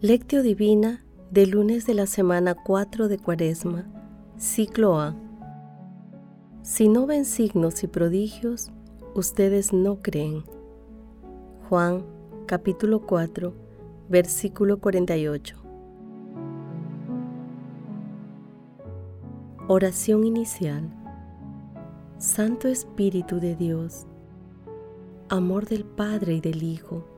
Lectio Divina del lunes de la semana 4 de Cuaresma, ciclo A. Si no ven signos y prodigios, ustedes no creen. Juan capítulo 4, versículo 48. Oración inicial. Santo Espíritu de Dios, amor del Padre y del Hijo,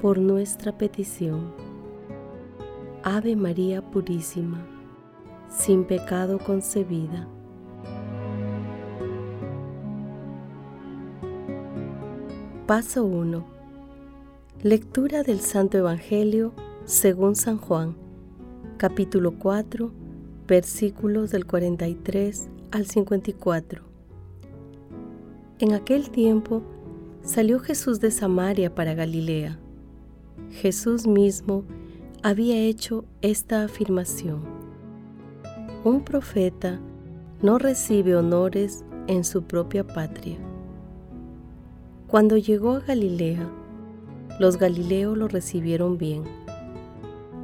por nuestra petición. Ave María Purísima, sin pecado concebida. Paso 1. Lectura del Santo Evangelio según San Juan, capítulo 4, versículos del 43 al 54. En aquel tiempo salió Jesús de Samaria para Galilea Jesús mismo había hecho esta afirmación. Un profeta no recibe honores en su propia patria. Cuando llegó a Galilea, los galileos lo recibieron bien,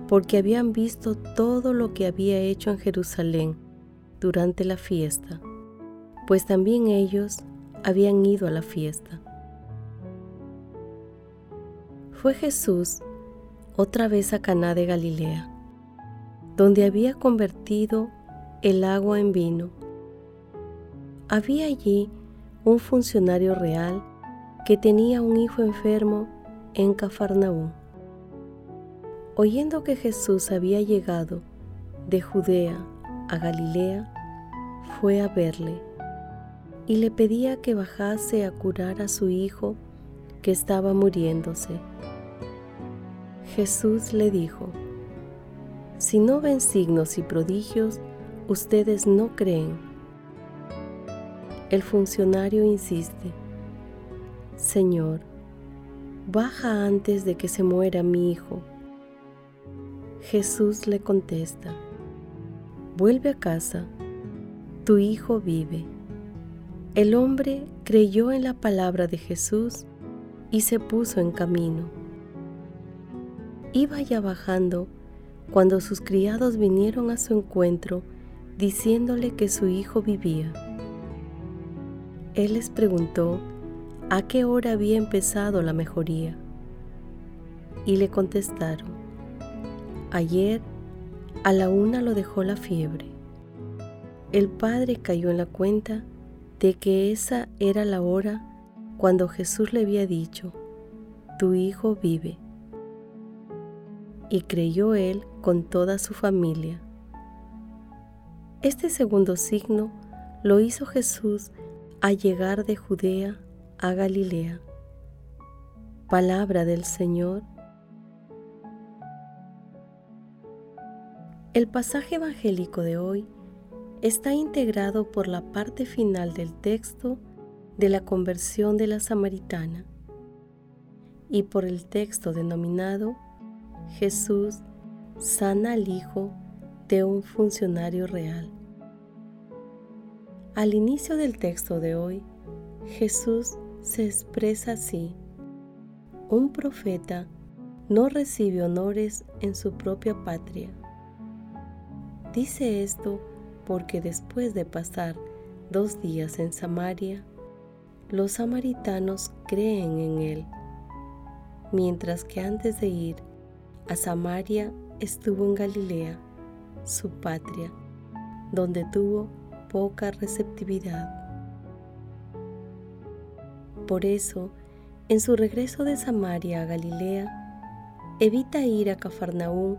porque habían visto todo lo que había hecho en Jerusalén durante la fiesta, pues también ellos habían ido a la fiesta. Fue Jesús otra vez a Caná de Galilea, donde había convertido el agua en vino. Había allí un funcionario real que tenía un hijo enfermo en Cafarnaúm. Oyendo que Jesús había llegado de Judea a Galilea, fue a verle y le pedía que bajase a curar a su hijo que estaba muriéndose. Jesús le dijo, Si no ven signos y prodigios, ustedes no creen. El funcionario insiste, Señor, baja antes de que se muera mi hijo. Jesús le contesta, vuelve a casa, tu hijo vive. El hombre creyó en la palabra de Jesús y se puso en camino iba ya bajando cuando sus criados vinieron a su encuentro diciéndole que su hijo vivía. Él les preguntó a qué hora había empezado la mejoría y le contestaron, ayer a la una lo dejó la fiebre. El padre cayó en la cuenta de que esa era la hora cuando Jesús le había dicho, tu hijo vive y creyó él con toda su familia. Este segundo signo lo hizo Jesús al llegar de Judea a Galilea. Palabra del Señor. El pasaje evangélico de hoy está integrado por la parte final del texto de la conversión de la samaritana y por el texto denominado Jesús sana al hijo de un funcionario real. Al inicio del texto de hoy, Jesús se expresa así. Un profeta no recibe honores en su propia patria. Dice esto porque después de pasar dos días en Samaria, los samaritanos creen en él, mientras que antes de ir a Samaria estuvo en Galilea, su patria, donde tuvo poca receptividad. Por eso, en su regreso de Samaria a Galilea, evita ir a Cafarnaúm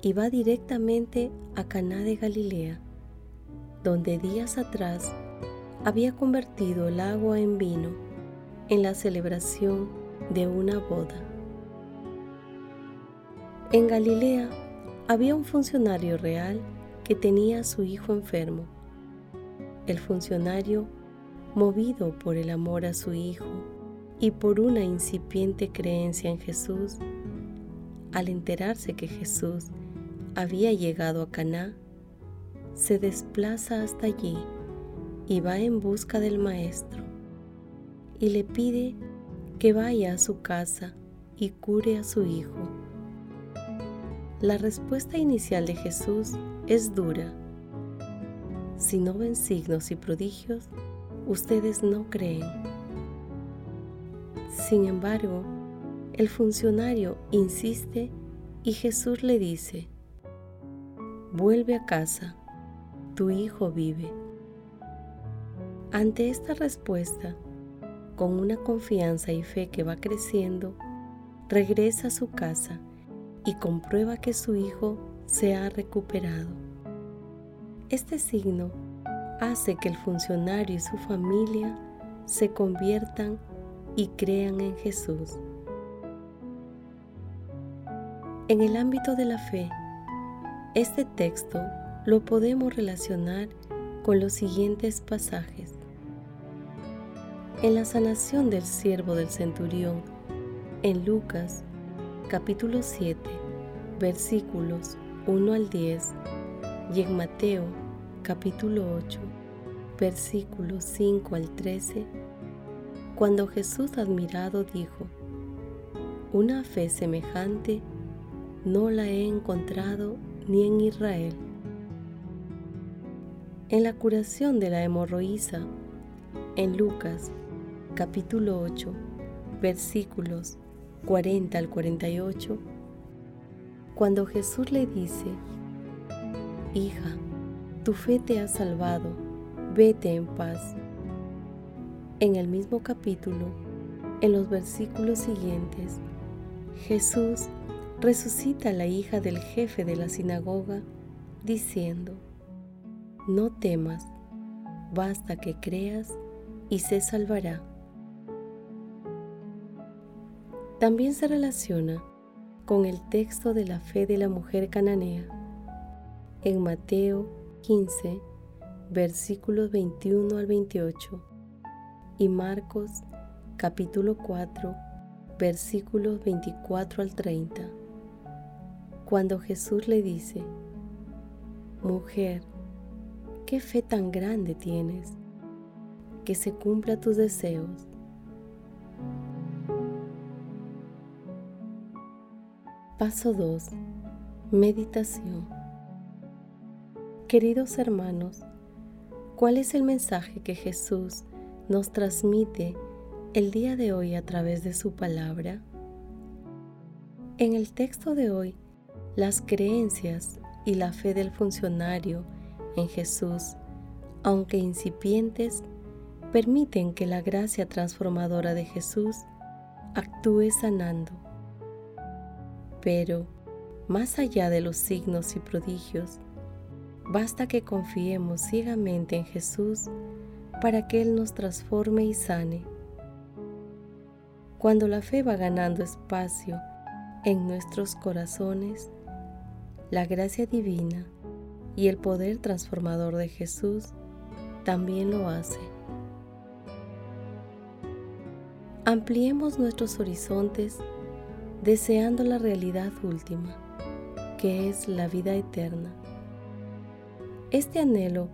y va directamente a Caná de Galilea, donde días atrás había convertido el agua en vino en la celebración de una boda. En Galilea había un funcionario real que tenía a su hijo enfermo. El funcionario, movido por el amor a su hijo y por una incipiente creencia en Jesús, al enterarse que Jesús había llegado a Caná, se desplaza hasta allí y va en busca del maestro y le pide que vaya a su casa y cure a su hijo. La respuesta inicial de Jesús es dura. Si no ven signos y prodigios, ustedes no creen. Sin embargo, el funcionario insiste y Jesús le dice, vuelve a casa, tu hijo vive. Ante esta respuesta, con una confianza y fe que va creciendo, regresa a su casa y comprueba que su hijo se ha recuperado. Este signo hace que el funcionario y su familia se conviertan y crean en Jesús. En el ámbito de la fe, este texto lo podemos relacionar con los siguientes pasajes. En la sanación del siervo del centurión, en Lucas capítulo 7, versículos 1 al 10, y en Mateo capítulo 8, versículos 5 al 13, cuando Jesús admirado dijo, Una fe semejante no la he encontrado ni en Israel. En la curación de la hemorroísa, en Lucas capítulo 8, versículos 40 al 48, cuando Jesús le dice, Hija, tu fe te ha salvado, vete en paz. En el mismo capítulo, en los versículos siguientes, Jesús resucita a la hija del jefe de la sinagoga, diciendo, No temas, basta que creas y se salvará. También se relaciona con el texto de la fe de la mujer cananea en Mateo 15, versículos 21 al 28 y Marcos capítulo 4, versículos 24 al 30, cuando Jesús le dice, Mujer, ¿qué fe tan grande tienes? Que se cumpla tus deseos. Paso 2. Meditación. Queridos hermanos, ¿cuál es el mensaje que Jesús nos transmite el día de hoy a través de su palabra? En el texto de hoy, las creencias y la fe del funcionario en Jesús, aunque incipientes, permiten que la gracia transformadora de Jesús actúe sanando pero, más allá de los signos y prodigios, basta que confiemos ciegamente en Jesús para que Él nos transforme y sane. Cuando la fe va ganando espacio en nuestros corazones, la gracia divina y el poder transformador de Jesús también lo hace. Ampliemos nuestros horizontes deseando la realidad última, que es la vida eterna. Este anhelo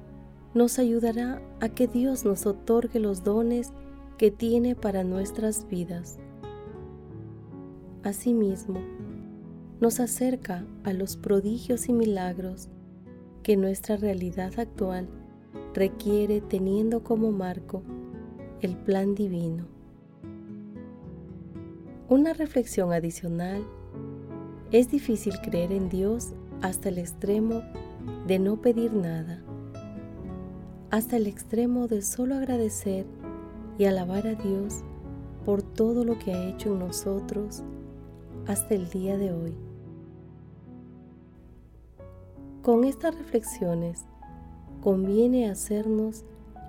nos ayudará a que Dios nos otorgue los dones que tiene para nuestras vidas. Asimismo, nos acerca a los prodigios y milagros que nuestra realidad actual requiere teniendo como marco el plan divino. Una reflexión adicional. Es difícil creer en Dios hasta el extremo de no pedir nada, hasta el extremo de solo agradecer y alabar a Dios por todo lo que ha hecho en nosotros hasta el día de hoy. Con estas reflexiones conviene hacernos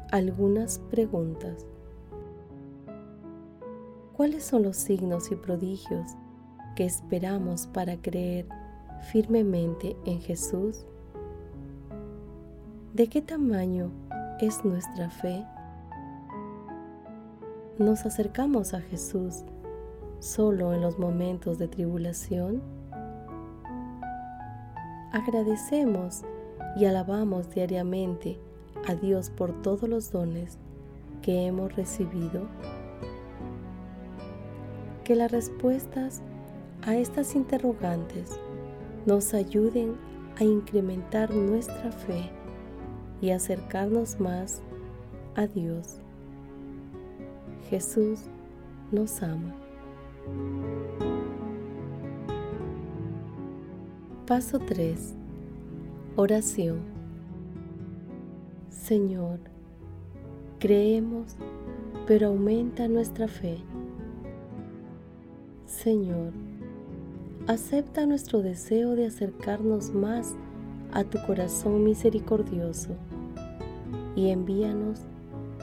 algunas preguntas. ¿Cuáles son los signos y prodigios que esperamos para creer firmemente en Jesús? ¿De qué tamaño es nuestra fe? ¿Nos acercamos a Jesús solo en los momentos de tribulación? Agradecemos y alabamos diariamente a Dios por todos los dones que hemos recibido. Que las respuestas a estas interrogantes nos ayuden a incrementar nuestra fe y acercarnos más a Dios. Jesús nos ama. Paso 3. Oración. Señor, creemos, pero aumenta nuestra fe. Señor, acepta nuestro deseo de acercarnos más a tu corazón misericordioso y envíanos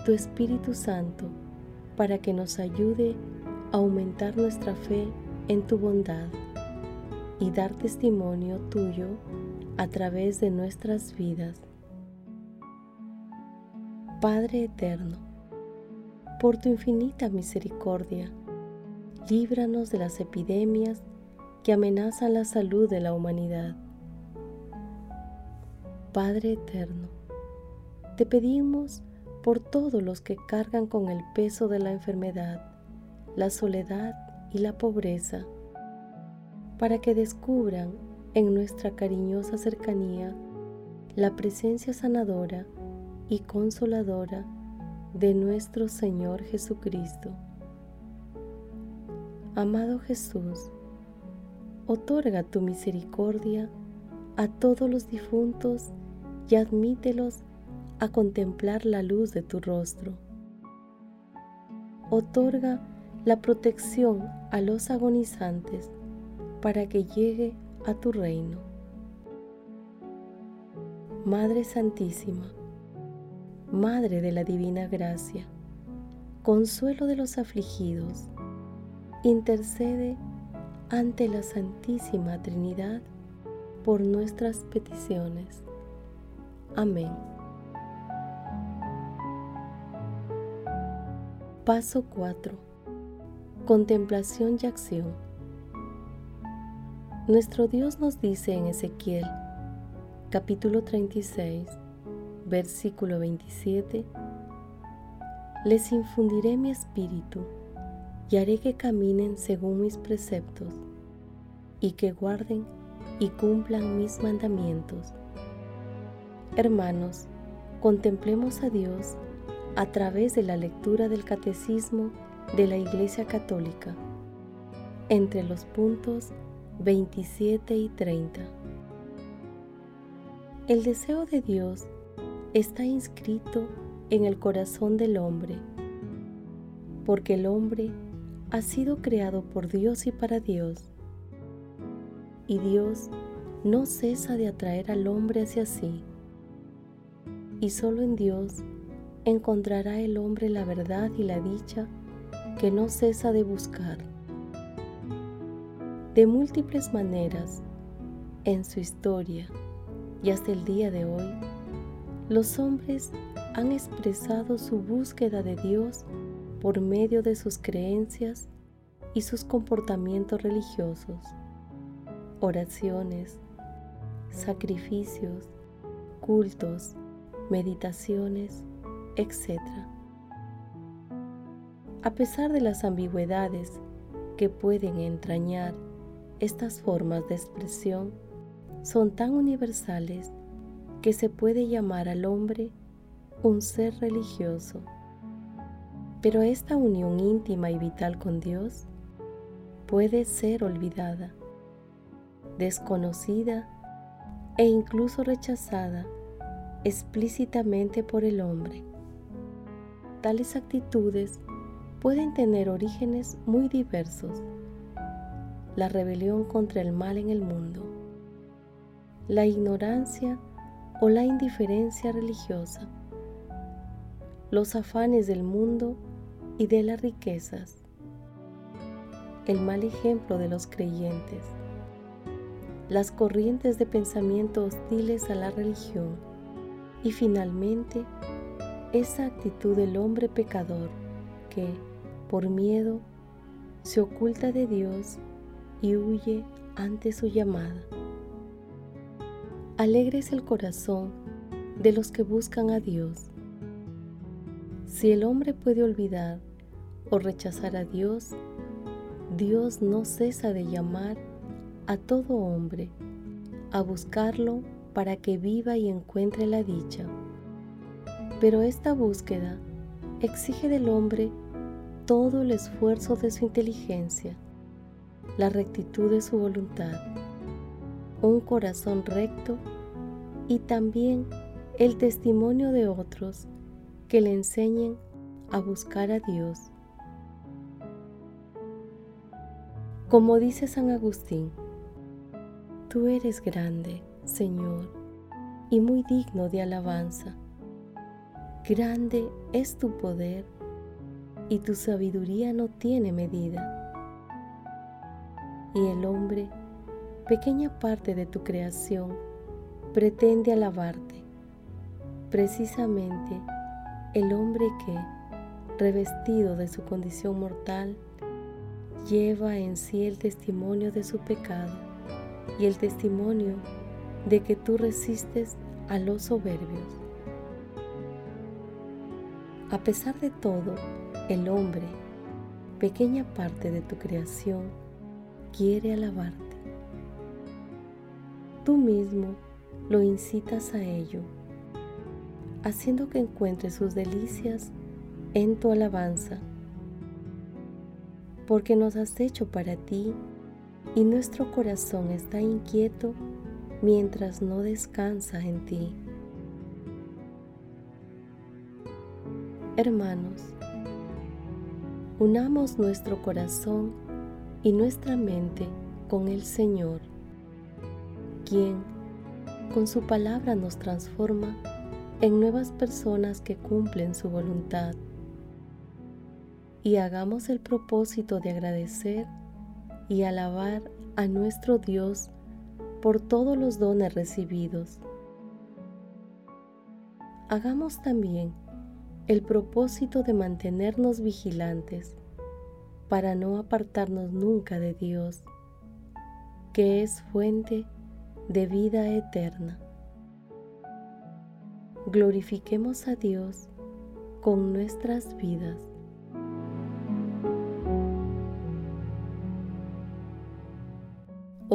tu Espíritu Santo para que nos ayude a aumentar nuestra fe en tu bondad y dar testimonio tuyo a través de nuestras vidas. Padre eterno, por tu infinita misericordia, líbranos de las epidemias que amenazan la salud de la humanidad. Padre eterno, te pedimos por todos los que cargan con el peso de la enfermedad, la soledad y la pobreza, para que descubran en nuestra cariñosa cercanía la presencia sanadora y consoladora de nuestro Señor Jesucristo. Amado Jesús, otorga tu misericordia a todos los difuntos y admítelos a contemplar la luz de tu rostro. Otorga la protección a los agonizantes para que llegue a tu reino. Madre Santísima, Madre de la Divina Gracia, consuelo de los afligidos, intercede ante la Santísima Trinidad por nuestras peticiones. Amén. Paso 4. Contemplación y acción. Nuestro Dios nos dice en Ezequiel, capítulo 36, versículo 27, Les infundiré mi espíritu y haré que caminen según mis preceptos y que guarden y cumplan mis mandamientos. Hermanos, contemplemos a Dios a través de la lectura del Catecismo de la Iglesia Católica, entre los puntos 27 y 30. El deseo de Dios está inscrito en el corazón del hombre, porque el hombre ha sido creado por Dios y para Dios. Y Dios no cesa de atraer al hombre hacia sí. Y solo en Dios encontrará el hombre la verdad y la dicha que no cesa de buscar. De múltiples maneras, en su historia y hasta el día de hoy, los hombres han expresado su búsqueda de Dios por medio de sus creencias y sus comportamientos religiosos, oraciones, sacrificios, cultos, meditaciones, etc. A pesar de las ambigüedades que pueden entrañar estas formas de expresión, son tan universales que se puede llamar al hombre un ser religioso. Pero esta unión íntima y vital con Dios puede ser olvidada, desconocida e incluso rechazada explícitamente por el hombre. Tales actitudes pueden tener orígenes muy diversos. La rebelión contra el mal en el mundo, la ignorancia o la indiferencia religiosa, los afanes del mundo y de las riquezas, el mal ejemplo de los creyentes, las corrientes de pensamiento hostiles a la religión y finalmente esa actitud del hombre pecador que, por miedo, se oculta de Dios y huye ante su llamada. Alegre es el corazón de los que buscan a Dios. Si el hombre puede olvidar o rechazar a Dios, Dios no cesa de llamar a todo hombre a buscarlo para que viva y encuentre la dicha. Pero esta búsqueda exige del hombre todo el esfuerzo de su inteligencia, la rectitud de su voluntad, un corazón recto y también el testimonio de otros que le enseñen a buscar a Dios. Como dice San Agustín, tú eres grande, Señor, y muy digno de alabanza. Grande es tu poder y tu sabiduría no tiene medida. Y el hombre, pequeña parte de tu creación, pretende alabarte. Precisamente el hombre que, revestido de su condición mortal, lleva en sí el testimonio de su pecado y el testimonio de que tú resistes a los soberbios. A pesar de todo, el hombre, pequeña parte de tu creación, quiere alabarte. Tú mismo lo incitas a ello, haciendo que encuentre sus delicias en tu alabanza, porque nos has hecho para ti y nuestro corazón está inquieto mientras no descansa en ti. Hermanos, unamos nuestro corazón y nuestra mente con el Señor, quien con su palabra nos transforma en nuevas personas que cumplen su voluntad. Y hagamos el propósito de agradecer y alabar a nuestro Dios por todos los dones recibidos. Hagamos también el propósito de mantenernos vigilantes para no apartarnos nunca de Dios, que es fuente de vida eterna. Glorifiquemos a Dios con nuestras vidas.